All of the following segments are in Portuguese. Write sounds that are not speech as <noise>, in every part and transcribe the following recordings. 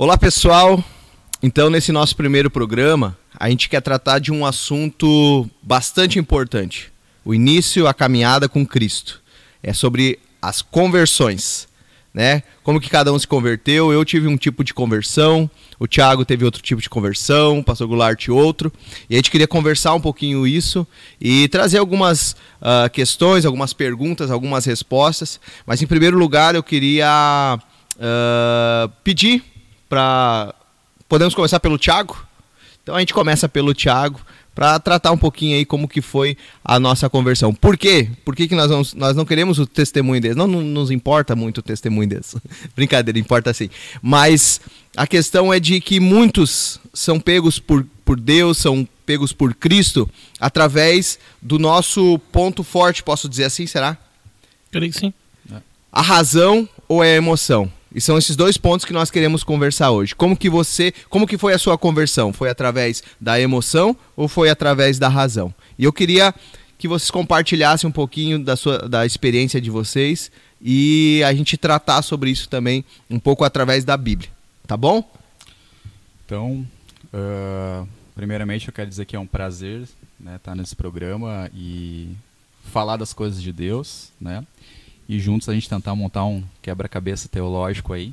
Olá pessoal, então nesse nosso primeiro programa a gente quer tratar de um assunto bastante importante: o início, a caminhada com Cristo. É sobre as conversões, né? Como que cada um se converteu? Eu tive um tipo de conversão, o Thiago teve outro tipo de conversão, o Pastor Goulart outro. E a gente queria conversar um pouquinho isso e trazer algumas uh, questões, algumas perguntas, algumas respostas. Mas em primeiro lugar eu queria uh, pedir para. Podemos começar pelo Thiago? Então a gente começa pelo Thiago para tratar um pouquinho aí como que foi a nossa conversão. Por quê? Por que, que nós, vamos, nós não queremos o testemunho deles? Não, não nos importa muito o testemunho deles. <laughs> Brincadeira, importa sim. Mas a questão é de que muitos são pegos por, por Deus, são pegos por Cristo através do nosso ponto forte, posso dizer assim, será? Creio que sim. A razão ou é a emoção? E são esses dois pontos que nós queremos conversar hoje. Como que você, como que foi a sua conversão? Foi através da emoção ou foi através da razão? E eu queria que vocês compartilhassem um pouquinho da sua da experiência de vocês e a gente tratar sobre isso também um pouco através da Bíblia, tá bom? Então, uh, primeiramente eu quero dizer que é um prazer né, estar nesse programa e falar das coisas de Deus, né? E juntos a gente tentar montar um quebra-cabeça teológico aí.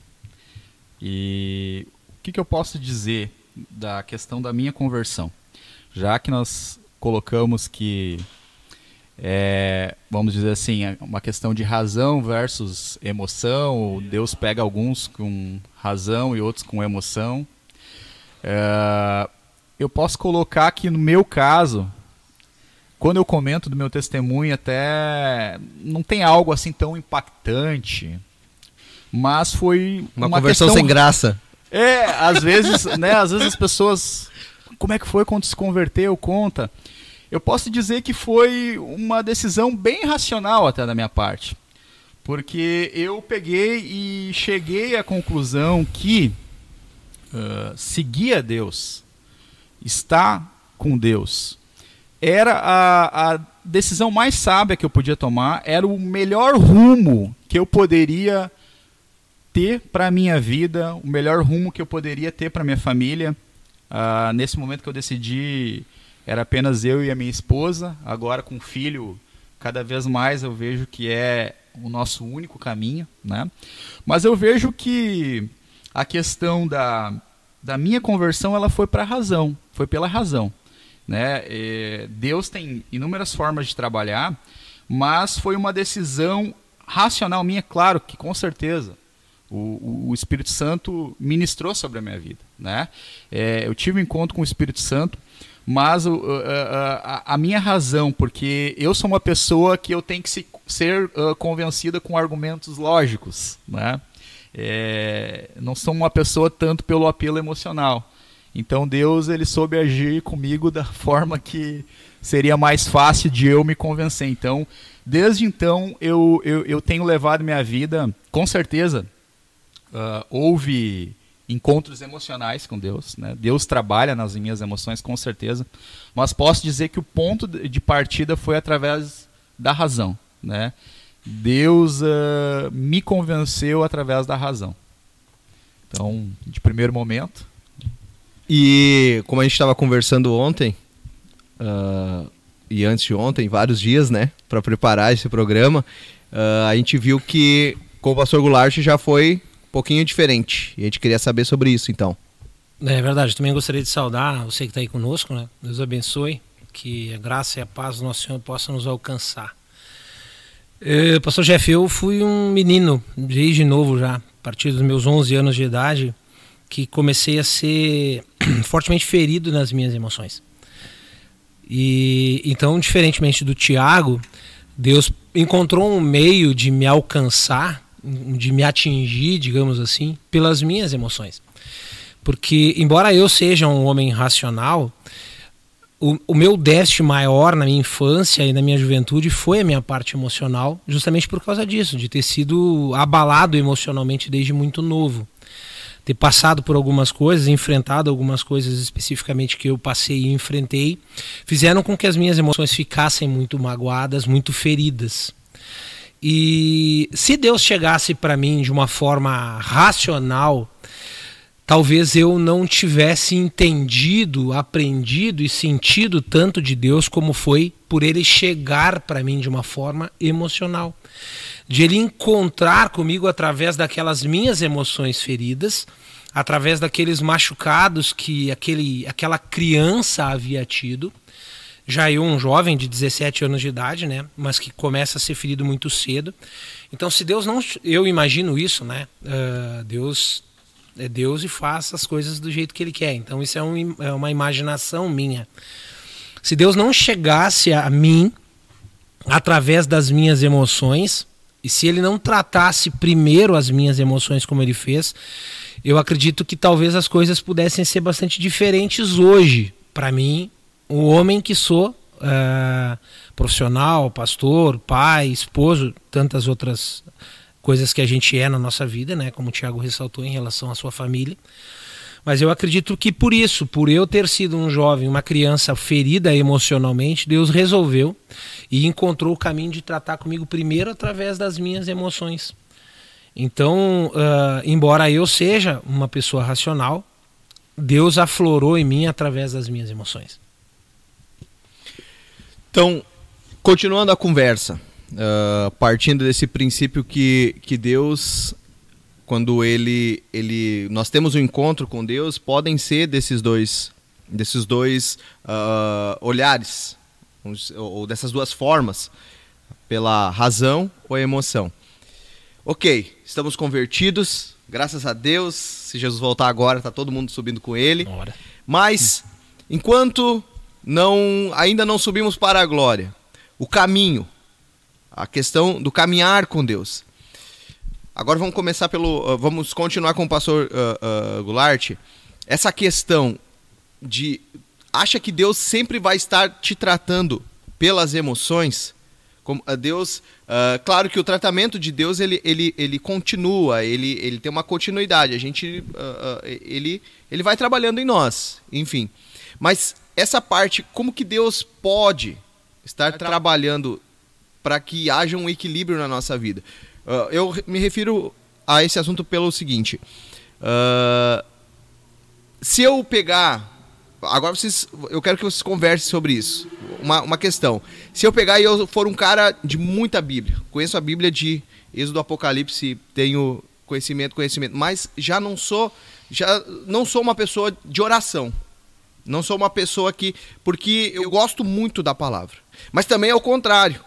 E o que, que eu posso dizer da questão da minha conversão? Já que nós colocamos que é, vamos dizer assim, é uma questão de razão versus emoção. Deus pega alguns com razão e outros com emoção. É, eu posso colocar que no meu caso, quando eu comento do meu testemunho, até não tem algo assim tão impactante, mas foi uma, uma conversão questão... sem graça. É, às vezes, <laughs> né? Às vezes as pessoas, como é que foi quando se converteu? Conta. Eu posso dizer que foi uma decisão bem racional até da minha parte, porque eu peguei e cheguei à conclusão que uh, seguir a Deus, estar com Deus, era a, a decisão mais sábia que eu podia tomar, era o melhor rumo que eu poderia ter para minha vida, o melhor rumo que eu poderia ter para minha família. Uh, nesse momento que eu decidi, era apenas eu e a minha esposa. Agora, com o filho, cada vez mais eu vejo que é o nosso único caminho. Né? Mas eu vejo que a questão da, da minha conversão ela foi para a razão, foi pela razão. Né? Deus tem inúmeras formas de trabalhar, mas foi uma decisão racional minha, claro que com certeza. O, o, Espírito Santo ministrou sobre a minha vida. Né? É, eu tive um encontro com o Espírito Santo, mas a, minha razão, porque eu sou uma pessoa que eu tenho que se, ser convencida com argumentos lógicos. Né? É, não sou uma pessoa tanto pelo apelo emocional. Então Deus ele soube agir comigo da <laughs> forma que seria mais fácil de eu me convencer. Então, desde então eu, eu, eu tenho levado minha vida, com certeza, uh, houve encontros emocionais com Deus. Né? Deus trabalha nas minhas emoções, com certeza. Mas posso dizer que o ponto de partida foi através da razão. Né? Deus uh, me convenceu através da razão. Então, de primeiro momento, e como a gente estava conversando ontem, uh, e antes de ontem, vários dias, né, para preparar esse programa, uh, a gente viu que com o pastor Goulart já foi um pouquinho diferente. E a gente queria saber sobre isso, então. É verdade, também gostaria de saudar você que está aí conosco, né? Deus abençoe, que a graça e a paz do nosso Senhor possam nos alcançar. Uh, pastor Jeff, eu fui um menino desde novo já, a partir dos meus 11 anos de idade, que comecei a ser <clears throat> fortemente ferido nas minhas emoções. E então, diferentemente do Tiago, Deus encontrou um meio de me alcançar, de me atingir, digamos assim, pelas minhas emoções. Porque, embora eu seja um homem racional, o, o, meu déficit maior na minha infância e na minha juventude foi a minha parte emocional, justamente por causa disso, de ter sido abalado emocionalmente desde muito novo ter passado por algumas coisas, enfrentado algumas coisas especificamente que eu passei e enfrentei, fizeram com que as minhas emoções ficassem muito magoadas, muito feridas. E se Deus chegasse para mim de uma forma racional, talvez eu não tivesse entendido, aprendido e sentido tanto de Deus como foi por ele chegar para mim de uma forma emocional. De ele encontrar comigo através daquelas minhas emoções feridas, através daqueles machucados que aquele, aquela criança havia tido. Já eu, um jovem de 17 anos de idade, né? Mas que começa a ser ferido muito cedo. Então, se Deus não. Eu imagino isso, né? Uh, Deus é Deus e faz as coisas do jeito que Ele quer. Então, isso é, um, é uma imaginação minha. Se Deus não chegasse a mim através das minhas emoções, e se Ele não tratasse primeiro as minhas emoções como Ele fez, eu acredito que talvez as coisas pudessem ser bastante diferentes hoje. Para mim, o homem que sou, uh, profissional, pastor, pai, esposo, tantas outras coisas que a gente é na nossa vida, né? Como o Tiago ressaltou em relação à sua família. Mas eu acredito que por isso, por eu ter sido um jovem, uma criança ferida emocionalmente, Deus resolveu e encontrou o caminho de tratar comigo primeiro através das minhas emoções. Então, uh, embora eu seja uma pessoa racional, Deus aflorou em mim através das minhas emoções. Então, continuando a conversa, uh, partindo desse princípio que, que Deus, quando ele, ele, nós temos um encontro com Deus, podem ser desses dois, desses dois uh, olhares, ou dessas duas formas, pela razão ou emoção. Ok, estamos convertidos, graças a Deus. Se Jesus voltar agora, está todo mundo subindo com Ele. Bora. Mas enquanto não, ainda não subimos para a glória, o caminho, a questão do caminhar com Deus. Agora vamos começar pelo. Uh, vamos continuar com o pastor uh, uh, Goulart. Essa questão de. Acha que Deus sempre vai estar te tratando pelas emoções? Como, Deus. claro que o tratamento de Deus ele, ele, ele continua, ele, ele tem uma continuidade. A gente. ele, ele vai trabalhando em nós, enfim. Mas essa parte, como que Deus pode estar trabalhando para que haja um equilíbrio na nossa vida. Uh, eu me refiro a esse assunto pelo seguinte: uh, se eu pegar. Agora vocês, eu quero que vocês conversem sobre isso. Uma, uma questão. Se eu pegar e eu for um cara de muita Bíblia, conheço a Bíblia de Êxodo Apocalipse, tenho conhecimento, conhecimento, mas já não sou, já não sou uma pessoa de oração. Não sou uma pessoa que. Porque eu gosto muito da palavra. Mas também é o contrário.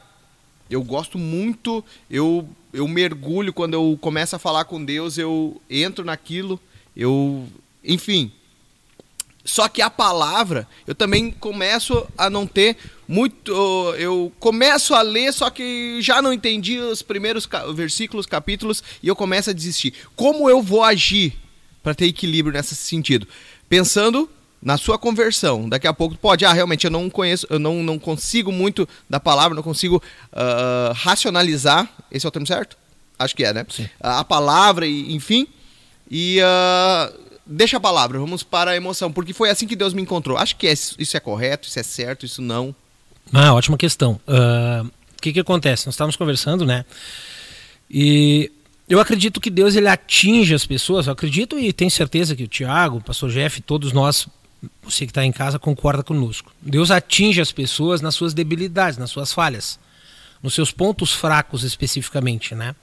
Eu gosto muito, eu, eu mergulho quando eu começo a falar com Deus, eu entro naquilo, eu. Enfim. Só que a palavra, eu também começo a não ter muito. Eu começo a ler, só que já não entendi os primeiros versículos, capítulos, e eu começo a desistir. Como eu vou agir para ter equilíbrio nesse sentido? Pensando na sua conversão, daqui a pouco pode, ah, realmente eu não conheço, eu não, não consigo muito da palavra, não consigo uh, racionalizar, esse é o termo certo? Acho que é, né? Sim. A palavra, e, enfim, e uh, deixa a palavra, vamos para a emoção, porque foi assim que Deus me encontrou. Acho que é, isso é correto, isso é certo, isso não. Ah, ótima questão. Uh, o que que acontece? Nós estávamos conversando, né? E eu acredito que Deus ele atinge as pessoas. Eu acredito e tenho certeza que o Tiago, o pastor Jeff, todos nós você que está em casa concorda conosco. Deus atinge as pessoas nas suas debilidades, nas suas falhas, nos seus pontos fracos especificamente, né?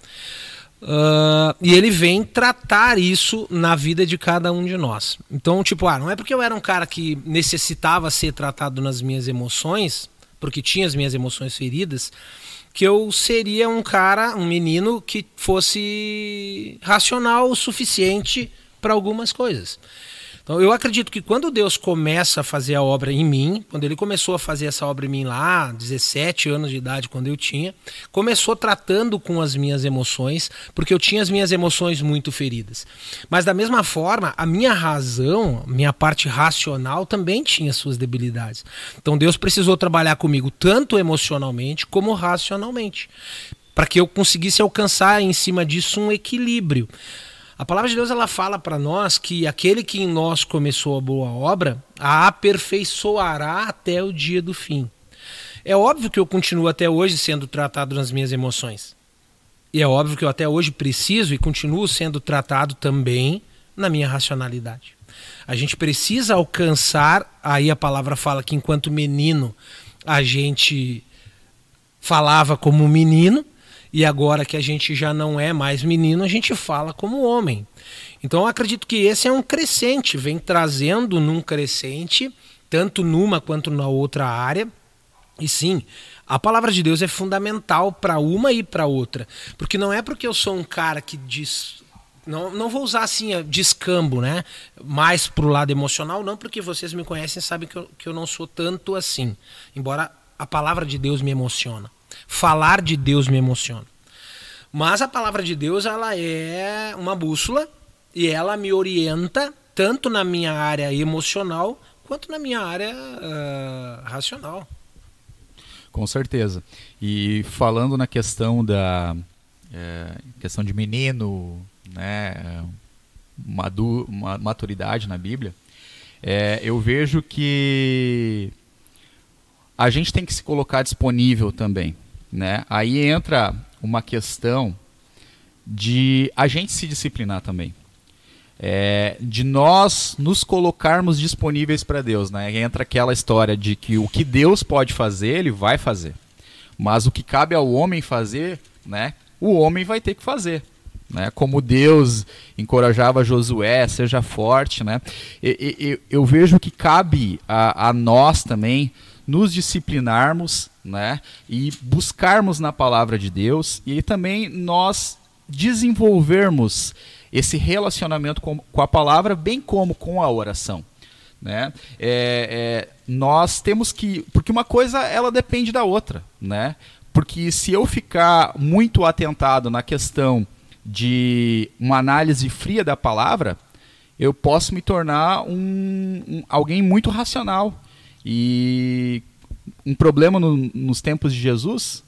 Uh, e ele vem tratar isso na vida de cada um de nós. Então, tipo, ah, não é porque eu era um cara que necessitava ser tratado nas minhas emoções, porque tinha as minhas emoções feridas, que eu seria um cara, um menino que fosse racional o suficiente para algumas coisas. Então eu acredito que quando Deus começa a fazer a obra em mim, quando ele começou a fazer essa obra em mim lá, 17 anos de idade, quando eu tinha, começou tratando com as minhas emoções, porque eu tinha as minhas emoções muito feridas. Mas da mesma forma, a minha razão, minha parte racional também tinha suas debilidades. Então Deus precisou trabalhar comigo tanto emocionalmente como racionalmente, para que eu conseguisse alcançar em cima disso um equilíbrio. A palavra de Deus ela fala para nós que aquele que em nós começou a boa obra a aperfeiçoará até o dia do fim. É óbvio que eu continuo até hoje sendo tratado nas minhas emoções. E é óbvio que eu até hoje preciso e continuo sendo tratado também na minha racionalidade. A gente precisa alcançar, aí a palavra fala que enquanto menino a gente falava como menino, e agora que a gente já não é mais menino, a gente fala como homem. Então acredito que esse é um crescente, vem trazendo num crescente, tanto numa quanto na outra área. E sim, a palavra de Deus é fundamental para uma e para outra. Porque não é porque eu sou um cara que diz. Não, não vou usar assim, descambo, né? Mais pro lado emocional, não porque vocês me conhecem sabem que eu, que eu não sou tanto assim. Embora a palavra de Deus me emociona. Falar de Deus me emociona. Mas a palavra de Deus, ela é uma bússola e ela me orienta tanto na minha área emocional quanto na minha área uh, racional. Com certeza. E falando na questão da é, questão de menino, né, madu, maturidade na Bíblia, é, eu vejo que a gente tem que se colocar disponível também, né? Aí entra uma questão de a gente se disciplinar também é, de nós nos colocarmos disponíveis para Deus. Né? Entra aquela história de que o que Deus pode fazer, ele vai fazer. Mas o que cabe ao homem fazer, né, o homem vai ter que fazer. Né? Como Deus encorajava Josué, seja forte. Né? E, e, eu vejo que cabe a, a nós também nos disciplinarmos né? e buscarmos na palavra de Deus e também nós desenvolvermos esse relacionamento com, com a palavra, bem como com a oração. Né? É, é, nós temos que. Porque uma coisa ela depende da outra. Né? Porque se eu ficar muito atentado na questão de uma análise fria da palavra, eu posso me tornar um, um alguém muito racional. E um problema no, nos tempos de Jesus,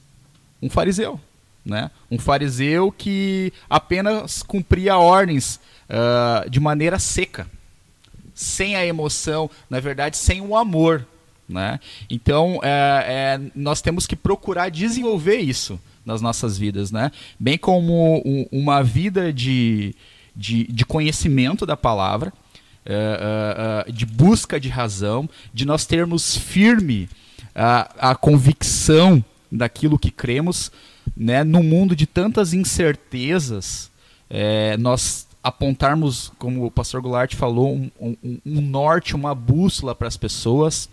um fariseu. Né? Um fariseu que apenas cumpria ordens uh, de maneira seca, sem a emoção, na verdade, sem o amor. Né? Então, é, é, nós temos que procurar desenvolver isso nas nossas vidas, né? bem como um, uma vida de, de, de, conhecimento da palavra, uh, uh, de busca de razão, de nós termos firme a, a convicção daquilo que cremos, né, no mundo de tantas incertezas, é, nós apontarmos, como o pastor Goulart falou, um, um, um norte, uma bússola para as pessoas.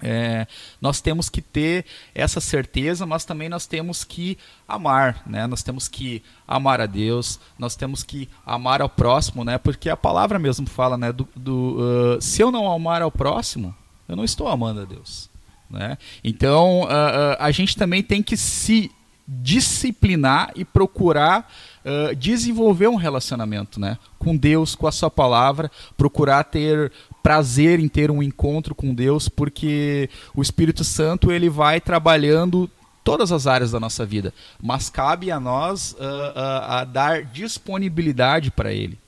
É, nós temos que ter essa certeza, mas também nós temos que amar, né? Nós temos que amar a Deus, nós temos que amar ao próximo, né? Porque a palavra mesmo fala, né? Do, do uh, se eu não amar ao próximo, eu não estou amando a Deus, né? Então uh, uh, a gente também tem que se disciplinar e procurar uh, desenvolver um relacionamento né, com Deus, com a sua palavra, procurar ter prazer em ter um encontro com Deus, porque o Espírito Santo ele vai trabalhando todas as áreas da nossa vida, mas cabe a nós uh, uh, a dar disponibilidade para Ele,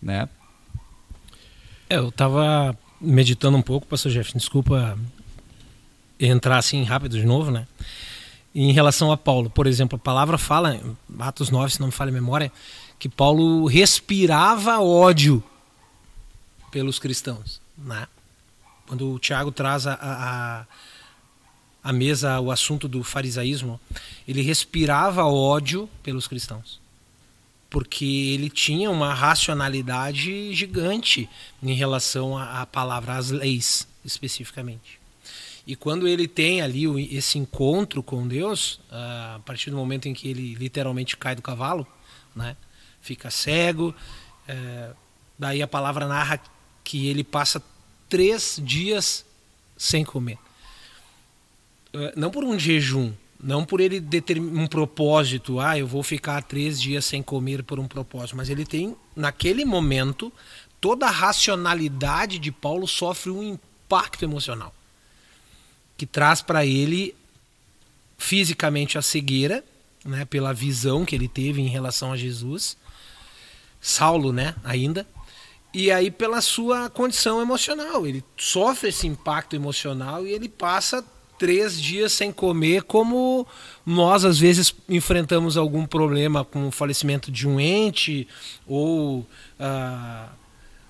né? É, eu estava meditando um pouco, pastor Jeff, desculpa entrar assim rápido de novo, né? em relação a Paulo. Por exemplo, a palavra fala, Atos 9, se não me falha a memória, que Paulo respirava ódio pelos cristãos. Né? Quando o Tiago traz a, a, a mesa o assunto do farisaísmo, ele respirava ódio pelos cristãos. Porque ele tinha uma racionalidade gigante em relação à palavra, às leis, especificamente. E quando ele tem ali esse encontro com Deus, ah, a partir do momento em que ele literalmente cai do cavalo, né, fica cego, é, daí a palavra narra que ele passa três dias sem comer. Ah, não por um jejum, não por ele ter um propósito, ah, eu vou ficar três dias sem comer por um propósito, mas ele tem, naquele momento, toda a racionalidade de Paulo sofre um impacto emocional que traz para ele fisicamente a cegueira, né, pela visão que ele teve em relação a Jesus. Saulo, né, ainda. E aí pela sua condição emocional, ele sofre esse impacto emocional e ele passa três dias sem comer, como nós às vezes enfrentamos algum problema com o falecimento de um ente ou uh,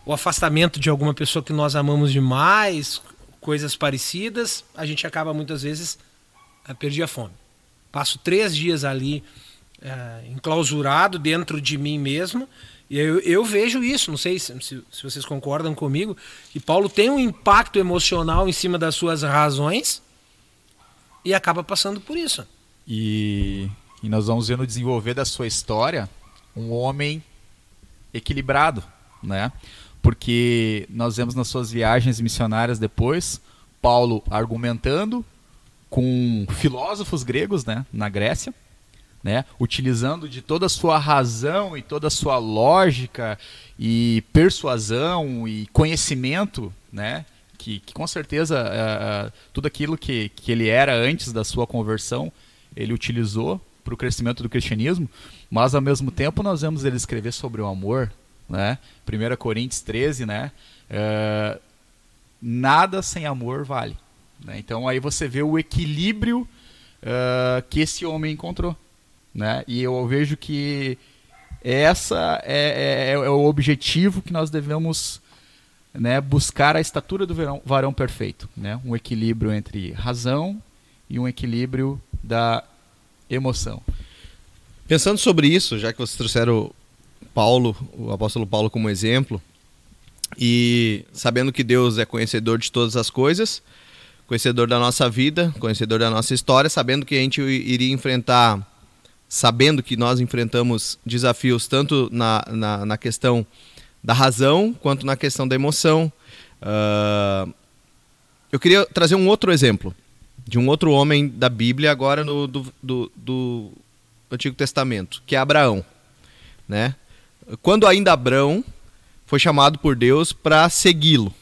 o afastamento de alguma pessoa que nós amamos demais, coisas parecidas, a gente acaba muitas vezes a perder a fome. Passo três dias ali uh, enclausurado dentro de mim mesmo e eu, eu vejo isso, não sei se, se, se, vocês concordam comigo, que Paulo tem um impacto emocional em cima das suas razões e acaba passando por isso. E, e nós vamos ver no desenvolver da sua história um homem equilibrado, né? Porque nós vemos nas suas viagens missionárias depois Paulo argumentando com filósofos gregos, né, na Grécia, né, utilizando de toda a sua razão e toda a sua lógica e persuasão e conhecimento, né, que, que com certeza uh, tudo aquilo que, que ele era antes da sua conversão, ele utilizou para o crescimento do cristianismo, mas ao mesmo tempo nós vemos ele escrever sobre o amor, né, 1 Coríntios 13, né, uh, nada sem amor vale. Né? Então aí você vê o equilíbrio uh, que esse homem encontrou. Né? E eu vejo que essa é, é, é o objetivo que nós devemos né, buscar a estatura do verão, varão perfeito. Né? Um equilíbrio entre razão e um equilíbrio da emoção. Pensando sobre isso, já que vocês trouxeram Paulo, o apóstolo Paulo como exemplo, e sabendo que Deus é conhecedor de todas as coisas, conhecedor da nossa vida, conhecedor da nossa história, sabendo que a gente iria enfrentar sabendo que nós enfrentamos desafios tanto na, na, na questão da razão quanto na questão da emoção. Uh, eu queria trazer um outro exemplo de um outro homem da Bíblia, agora no, do, do, do Antigo Testamento, que é Abraão. Né? Quando ainda Abraão foi chamado por Deus para segui-lo.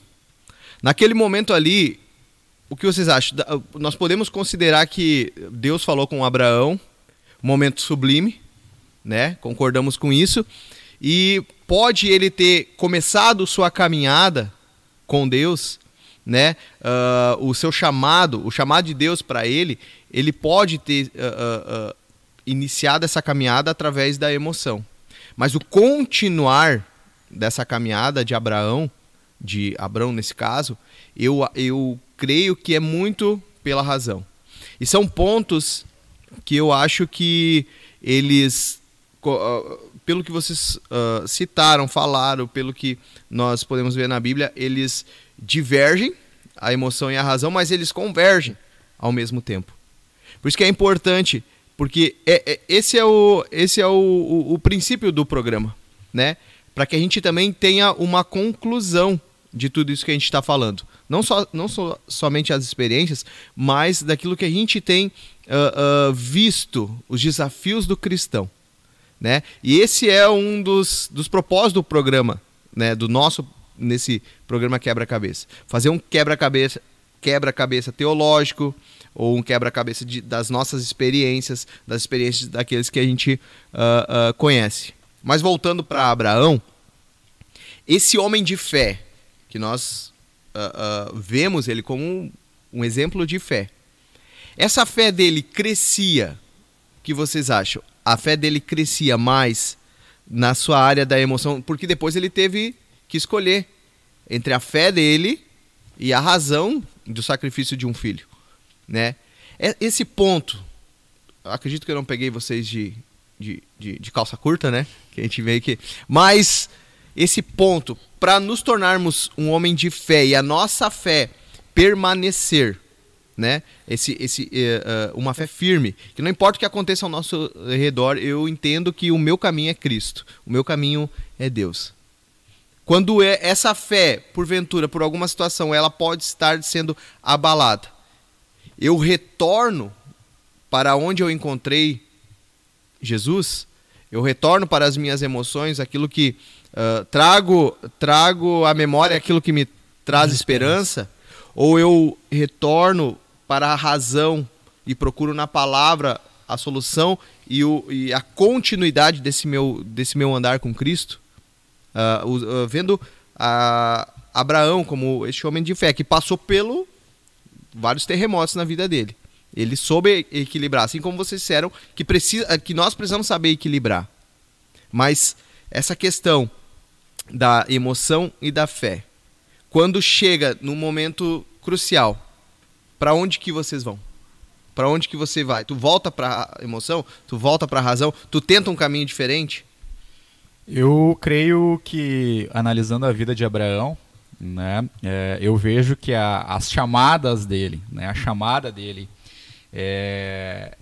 Naquele momento ali, o que vocês acham? Nós podemos considerar que Deus falou com Abraão momento sublime, né? Concordamos com isso. E pode ele ter começado sua caminhada com Deus, né? Uh, o seu chamado, o chamado de Deus para ele, ele pode ter uh, uh, iniciado essa caminhada através da emoção. Mas o continuar dessa caminhada de Abraão, de Abraão nesse caso, eu, eu creio que é muito pela razão. E são pontos que eu acho que eles, ah, pelo que vocês uh, citaram, falaram, pelo que nós podemos ver na Bíblia, eles divergem, a emoção e a razão, mas eles convergem ao mesmo tempo. Por isso que é importante, porque é, é esse é, o, esse é o, o, o princípio do programa, né? Para que a gente também tenha uma conclusão de tudo isso que a gente está falando. Não, só, não só, somente as experiências, mas daquilo que a gente tem uh, uh, visto, os desafios do cristão. Né? E esse é um dos, dos propósitos do programa, né? do nosso, nesse programa Quebra-Cabeça. Fazer um quebra-cabeça quebra-cabeça teológico ou um quebra-cabeça das nossas experiências, das experiências daqueles que a gente uh, conhece. Mas voltando para Abraão, esse homem de fé, que nós uh, uh, vemos ele como um, um, exemplo de fé. Essa fé dele crescia, o que vocês acham? A fé dele crescia mais na sua área da emoção, porque depois ele teve que escolher entre a fé dele e a razão do sacrifício de um filho, né? É, esse ponto, acredito que eu não peguei vocês de, de, de, de calça curta, né? Que a gente veio aqui, mas esse ponto para nos tornarmos um homem de fé e a nossa fé permanecer, né? Esse, esse, uh, uma fé firme, que não importa o que aconteça ao nosso redor, eu entendo que o meu caminho é Cristo, o meu caminho é Deus. Quando é essa fé, porventura, por alguma situação, ela pode estar sendo abalada, eu retorno para onde eu encontrei Jesus, eu retorno para as minhas emoções, aquilo que uh, trago, trago à memória aquilo que me traz esperança, ou eu retorno para a razão e procuro na palavra a solução e, o, e a continuidade desse meu, desse meu andar com Cristo? Uh, uh, vendo Abraão como este homem de fé que passou pelo vários terremotos na vida dele. Ele soube equilibrar, assim como vocês disseram que precisa, que nós precisamos saber equilibrar. Mas essa questão da emoção e da fé, quando chega no momento crucial, para onde que vocês vão? Para onde que você vai? Tu volta para emoção? Tu volta para a razão? Tu tenta um caminho diferente? Eu creio que analisando a vida de Abraão, né, é, eu vejo que a, as chamadas dele, né, a chamada dele é,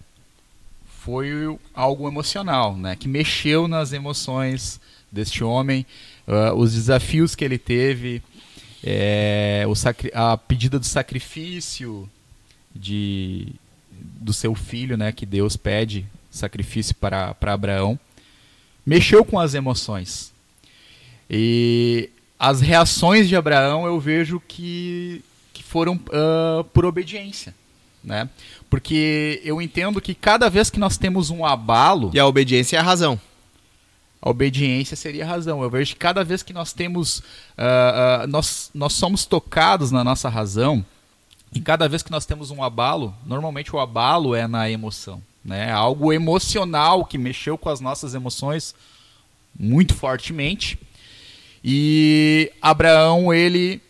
foi algo emocional, né, que mexeu nas emoções deste homem, uh, os desafios que ele teve, é, o a pedida do sacrifício de, do seu filho, né, que Deus pede sacrifício para, para Abraão, mexeu com as emoções. E as reações de Abraão eu vejo que, que foram uh, por obediência. Né? Porque eu entendo que cada vez que nós temos um abalo. E a obediência é a razão. A obediência seria a razão. Eu vejo que cada vez que nós temos. Uh, uh, nós, nós somos tocados na nossa razão. E cada vez que nós temos um abalo, normalmente o abalo é na emoção. Né? Algo emocional que mexeu com as nossas emoções muito fortemente. E Abraão, ele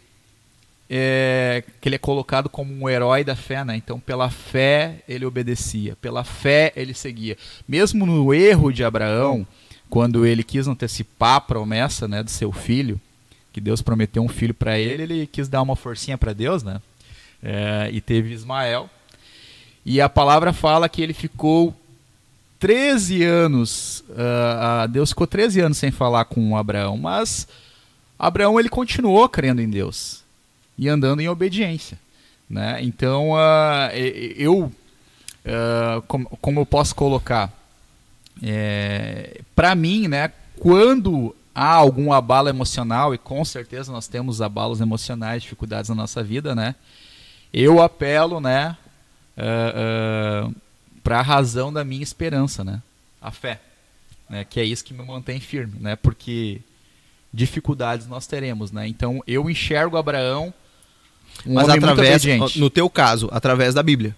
é, que ele é colocado como um herói da fé, né? Então, pela fé ele obedecia, pela fé ele seguia. Mesmo no erro de Abraão, quando ele quis antecipar a promessa, né, do seu filho, que Deus prometeu um filho para ele, ele quis dar uma forcinha para Deus, né? É, e teve Ismael. E a palavra fala que ele ficou 13 anos, uh, Deus ficou 13 anos sem falar com Abraão, mas Abraão ele continuou crendo em Deus e andando em obediência. Né? Então, uh, eu, uh, como, como, eu posso colocar, é, para mim, né, quando há algum abalo emocional, e com certeza nós temos abalos emocionais, dificuldades na nossa vida, né, eu apelo né, uh, uh para a razão da minha esperança, né, a fé, né, que é isso que me mantém firme, né, porque dificuldades nós teremos, né? Então eu enxergo Abraão um Mas através, no teu caso, através da Bíblia,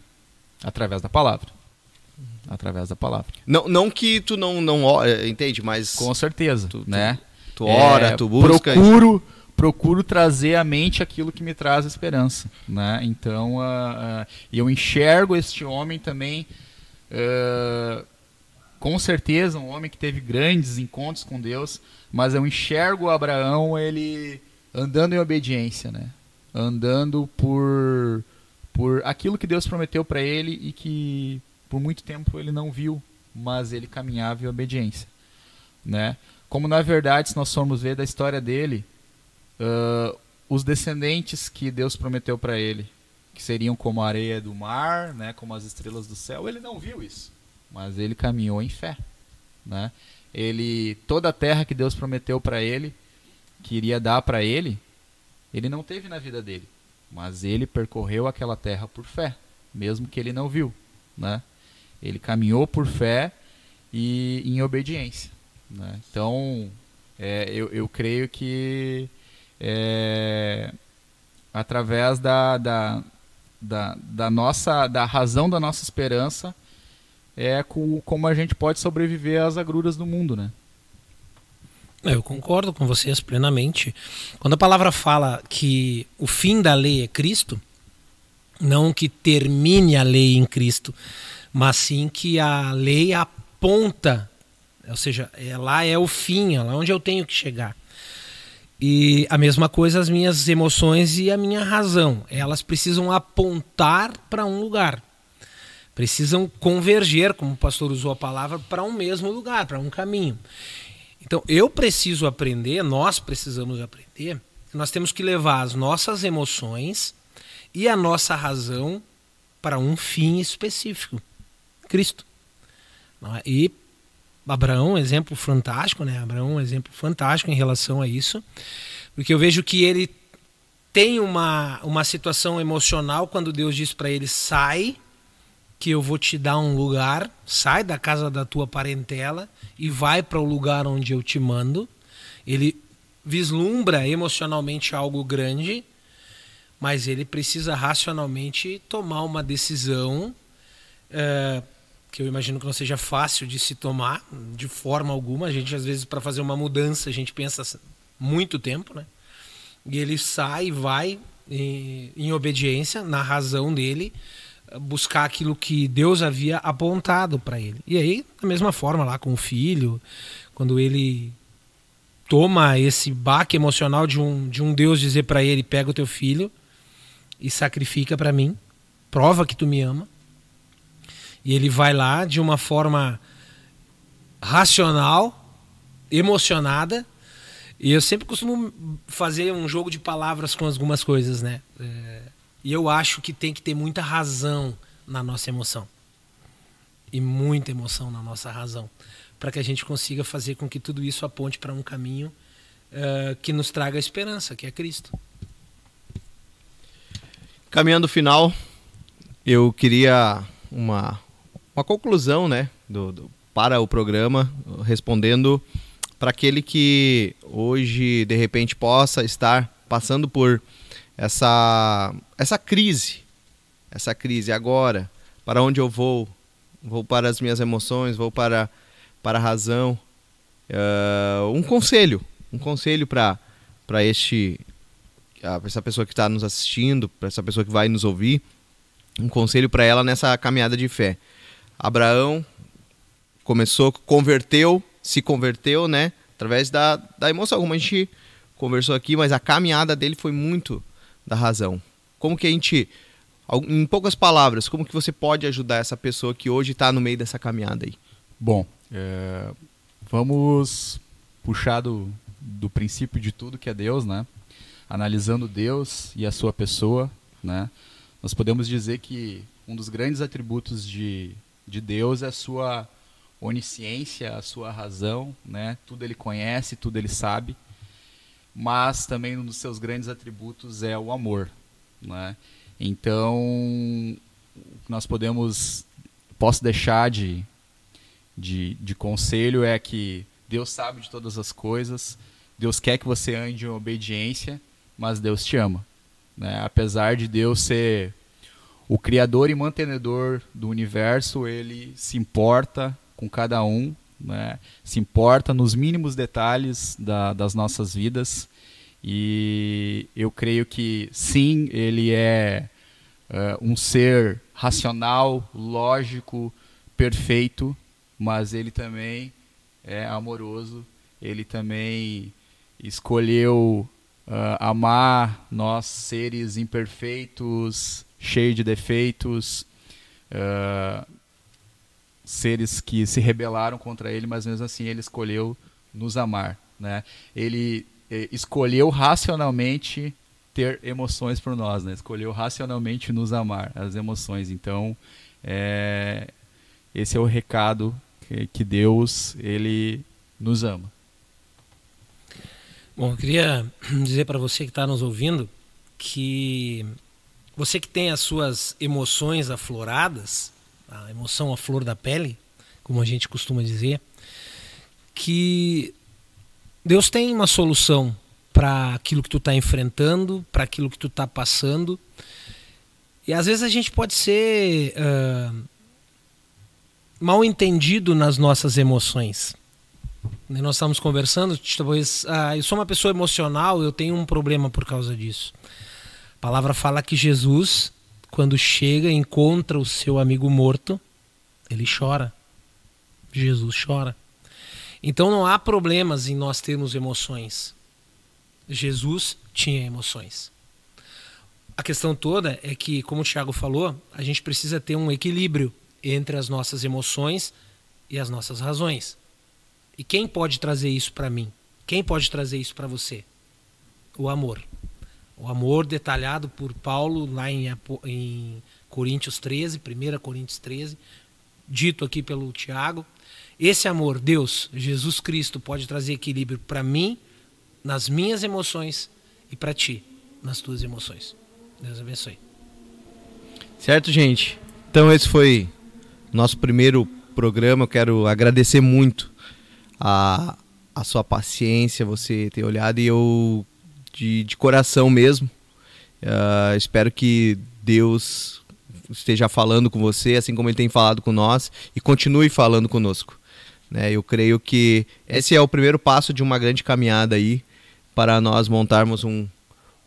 através da palavra. Através da palavra. Não, não que tu não não é, entende, mas com certeza, tu, né? Tu, tu ora, é, tu busca. Procuro procuro trazer à mente aquilo que me traz esperança, né? Então, uh, uh, eu enxergo este homem também uh, com certeza um homem que teve grandes encontros com Deus, mas eu enxergo Abraão ele andando em obediência, né? Andando por por aquilo que Deus prometeu para ele e que por muito tempo ele não viu, mas ele caminhava em obediência, né? Como na verdade, se nós formos ver da história dele, uh, os descendentes que Deus prometeu para ele, que seriam como a areia do mar, né, como as estrelas do céu, ele não viu isso mas ele caminhou em fé, né? Ele toda a terra que Deus prometeu para ele, que iria dar para ele, ele não teve na vida dele, mas ele percorreu aquela terra por fé, mesmo que ele não viu, né? Ele caminhou por fé e em obediência, né? Então, é, eu, eu creio que é, através da, da, da, da nossa da razão da nossa esperança é com, como a gente pode sobreviver às agruras do mundo, né? É, eu concordo com vocês plenamente. Quando a palavra fala que o fim da lei é Cristo, não que termine a lei em Cristo, mas sim que a lei aponta, ou seja, é, lá é o fim, é lá onde eu tenho que chegar. E a mesma coisa as minhas emoções e a minha razão, elas precisam apontar para um lugar precisam converger, como o pastor usou a palavra, para um mesmo lugar, para um caminho. Então, eu preciso aprender, nós precisamos aprender, nós temos que levar as nossas emoções e a nossa razão para um fim específico, Cristo. É? E Abraão, um exemplo fantástico, né? Abraão, um exemplo fantástico em relação a isso, porque eu vejo que ele tem uma, uma situação emocional quando Deus diz para ele sai que eu vou te dar um lugar, sai da casa da tua parentela e vai para o lugar onde eu te mando. Ele vislumbra emocionalmente algo grande, mas ele precisa racionalmente tomar uma decisão é, que eu imagino que não seja fácil de se tomar de forma alguma. A gente, às vezes, para fazer uma mudança, a gente pensa muito tempo, né? E ele sai e vai em, em obediência, na razão dele, buscar aquilo que Deus havia apontado para ele. E aí, da mesma forma, lá com o filho, quando ele toma esse baque emocional de um, de um Deus dizer para ele: pega o teu filho e sacrifica para mim, prova que tu me ama. E ele vai lá de uma forma racional, emocionada. E eu sempre costumo fazer um jogo de palavras com algumas coisas, né? É, e eu acho que tem que ter muita razão na nossa emoção. E muita emoção na nossa razão. Para que a gente consiga fazer com que tudo isso aponte para um caminho uh, que nos traga esperança, que é Cristo. Caminhando final, eu queria uma uma conclusão né, do, do para o programa, respondendo para aquele que hoje, de repente, possa estar passando por essa, essa crise. Essa crise agora. Para onde eu vou? Vou para as minhas emoções, vou para, para a razão. Uh, um conselho. Um conselho para este para essa pessoa que está nos assistindo, para essa pessoa que vai nos ouvir, um conselho para ela nessa caminhada de fé. Abraão começou, converteu, se converteu, né? Através da, da emoção, como a gente conversou aqui, mas a caminhada dele foi muito da razão. Como que a gente, em poucas palavras, como que você pode ajudar essa pessoa que hoje está no meio dessa caminhada aí? Bom, é, vamos puxar do, do princípio de tudo que é Deus, né? Analisando Deus e a sua pessoa, né? Nós podemos dizer que um dos grandes atributos de de Deus é a sua onisciência, a sua razão, né? Tudo ele conhece, tudo ele sabe. Mas também um dos seus grandes atributos é o amor, né? Então, nós podemos posso deixar de, de, de conselho é que Deus sabe de todas as coisas, Deus quer que você ande em obediência, mas Deus te ama. Né? Apesar de Deus ser o criador e mantenedor do universo, ele se importa com cada um, né? se importa nos mínimos detalhes da, das nossas vidas. E eu creio que sim, ele é uh, um ser racional, lógico, perfeito, mas ele também é amoroso, ele também escolheu uh, amar nós seres imperfeitos, cheio de defeitos, uh, seres que se rebelaram contra ele, mas mesmo assim ele escolheu nos amar. Né? Ele eh, escolheu racionalmente ter emoções por nós, né? escolheu racionalmente nos amar, as emoções. Então, é, esse é o recado que, que Deus ele nos ama. Bom, eu queria dizer para você que está nos ouvindo que você que tem as suas emoções afloradas, a emoção à flor da pele, como a gente costuma dizer, que Deus tem uma solução para aquilo que tu está enfrentando, para aquilo que tu está passando. E às vezes a gente pode ser uh, mal entendido nas nossas emoções. Nós estamos conversando, talvez, ah, eu sou uma pessoa emocional, eu tenho um problema por causa disso. A palavra fala que Jesus, quando chega, encontra o seu amigo morto, ele chora. Jesus chora. Então não há problemas em nós termos emoções. Jesus tinha emoções. A questão toda é que, como o Tiago falou, a gente precisa ter um equilíbrio entre as nossas emoções e as nossas razões. E quem pode trazer isso para mim? Quem pode trazer isso para você? O amor. O amor detalhado por Paulo lá em, em Coríntios 13, 1 Coríntios 13, dito aqui pelo Tiago. Esse amor, Deus, Jesus Cristo, pode trazer equilíbrio para mim, nas minhas emoções, e para ti, nas tuas emoções. Deus abençoe. Certo, gente? Então, esse foi nosso primeiro programa. Eu quero agradecer muito a, a sua paciência, você ter olhado e eu de, de coração mesmo. Uh, espero que Deus esteja falando com você, assim como Ele tem falado com nós, e continue falando conosco. Né? Eu creio que esse é o primeiro passo de uma grande caminhada aí para nós montarmos um,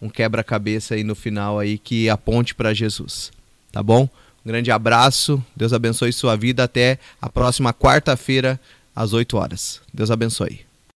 um quebra-cabeça aí no final aí que aponte para Jesus. Tá bom? Um grande abraço, Deus abençoe sua vida até a próxima quarta-feira às 8 horas. Deus abençoe.